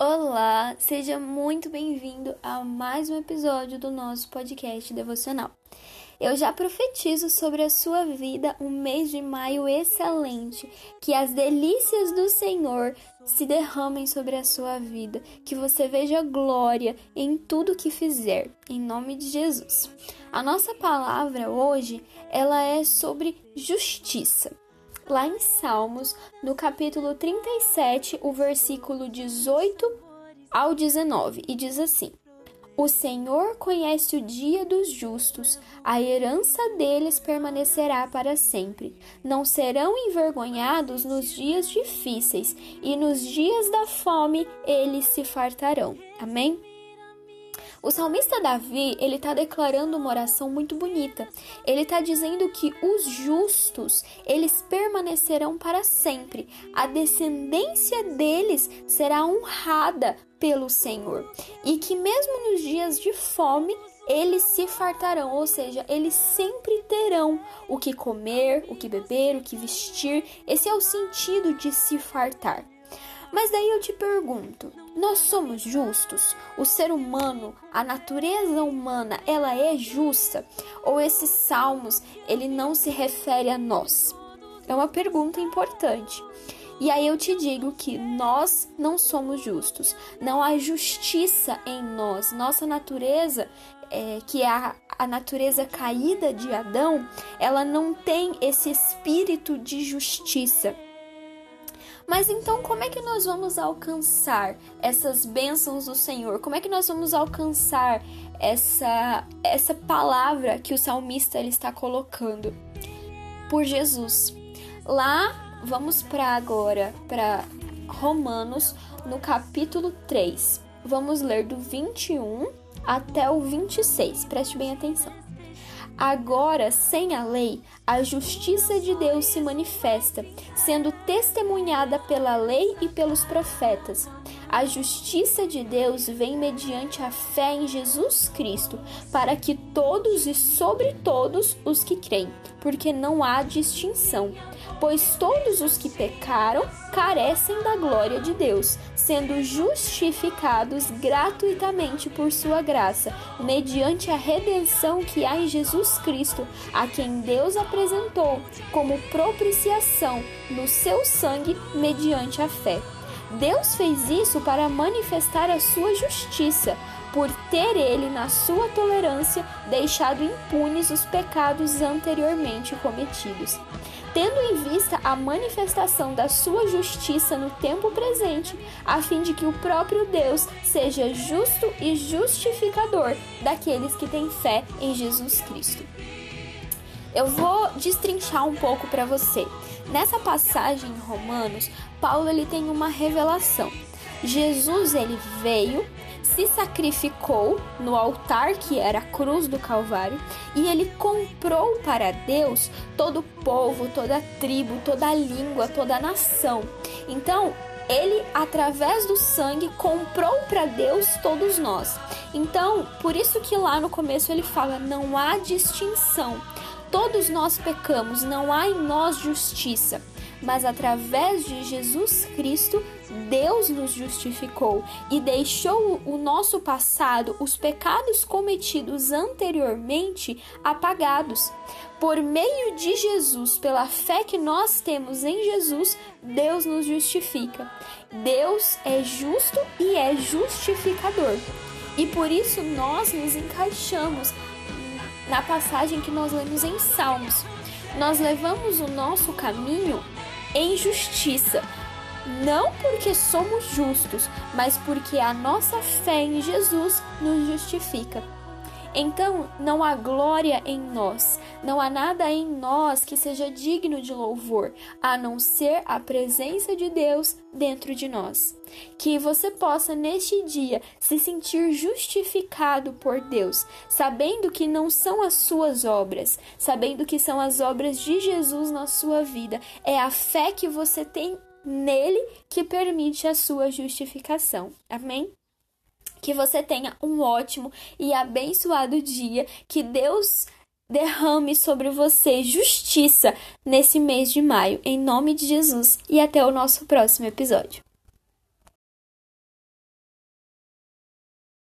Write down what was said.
Olá, seja muito bem-vindo a mais um episódio do nosso podcast devocional. Eu já profetizo sobre a sua vida um mês de maio excelente, que as delícias do Senhor se derramem sobre a sua vida, que você veja glória em tudo que fizer, em nome de Jesus. A nossa palavra hoje, ela é sobre justiça lá em Salmos, no capítulo 37, o versículo 18 ao 19, e diz assim: O Senhor conhece o dia dos justos, a herança deles permanecerá para sempre. Não serão envergonhados nos dias difíceis, e nos dias da fome eles se fartarão. Amém? O salmista Davi, ele está declarando uma oração muito bonita. Ele está dizendo que os justos, eles permanecerão para sempre. A descendência deles será honrada pelo Senhor. E que mesmo nos dias de fome, eles se fartarão, ou seja, eles sempre terão o que comer, o que beber, o que vestir. Esse é o sentido de se fartar. Mas daí eu te pergunto, nós somos justos? O ser humano, a natureza humana, ela é justa? Ou esses salmos, ele não se refere a nós? É uma pergunta importante. E aí eu te digo que nós não somos justos. Não há justiça em nós. Nossa natureza, é, que é a, a natureza caída de Adão, ela não tem esse espírito de justiça. Mas então, como é que nós vamos alcançar essas bênçãos do Senhor? Como é que nós vamos alcançar essa essa palavra que o salmista ele está colocando? Por Jesus. Lá, vamos para agora para Romanos, no capítulo 3. Vamos ler do 21 até o 26. Preste bem atenção. Agora, sem a lei, a justiça de Deus se manifesta, sendo testemunhada pela lei e pelos profetas. A justiça de Deus vem mediante a fé em Jesus Cristo, para que todos e sobre todos os que creem, porque não há distinção pois todos os que pecaram carecem da glória de Deus, sendo justificados gratuitamente por sua graça, mediante a redenção que há em Jesus Cristo, a quem Deus apresentou como propiciação no seu sangue mediante a fé. Deus fez isso para manifestar a sua justiça, por ter ele, na sua tolerância, deixado impunes os pecados anteriormente cometidos tendo em vista a manifestação da sua justiça no tempo presente, a fim de que o próprio Deus seja justo e justificador daqueles que têm fé em Jesus Cristo. Eu vou destrinchar um pouco para você. Nessa passagem em Romanos, Paulo ele tem uma revelação. Jesus ele veio se sacrificou no altar que era a cruz do Calvário e ele comprou para Deus todo o povo, toda a tribo, toda a língua, toda a nação. Então, ele, através do sangue, comprou para Deus todos nós. Então, por isso que lá no começo ele fala: não há distinção. Todos nós pecamos, não há em nós justiça mas através de Jesus Cristo, Deus nos justificou e deixou o nosso passado, os pecados cometidos anteriormente, apagados. Por meio de Jesus, pela fé que nós temos em Jesus, Deus nos justifica. Deus é justo e é justificador. E por isso nós nos encaixamos na passagem que nós lemos em Salmos. Nós levamos o nosso caminho em justiça, não porque somos justos, mas porque a nossa fé em Jesus nos justifica. Então, não há glória em nós, não há nada em nós que seja digno de louvor, a não ser a presença de Deus dentro de nós. Que você possa, neste dia, se sentir justificado por Deus, sabendo que não são as suas obras, sabendo que são as obras de Jesus na sua vida. É a fé que você tem nele que permite a sua justificação. Amém? Que você tenha um ótimo e abençoado dia. Que Deus derrame sobre você justiça nesse mês de maio, em nome de Jesus. E até o nosso próximo episódio.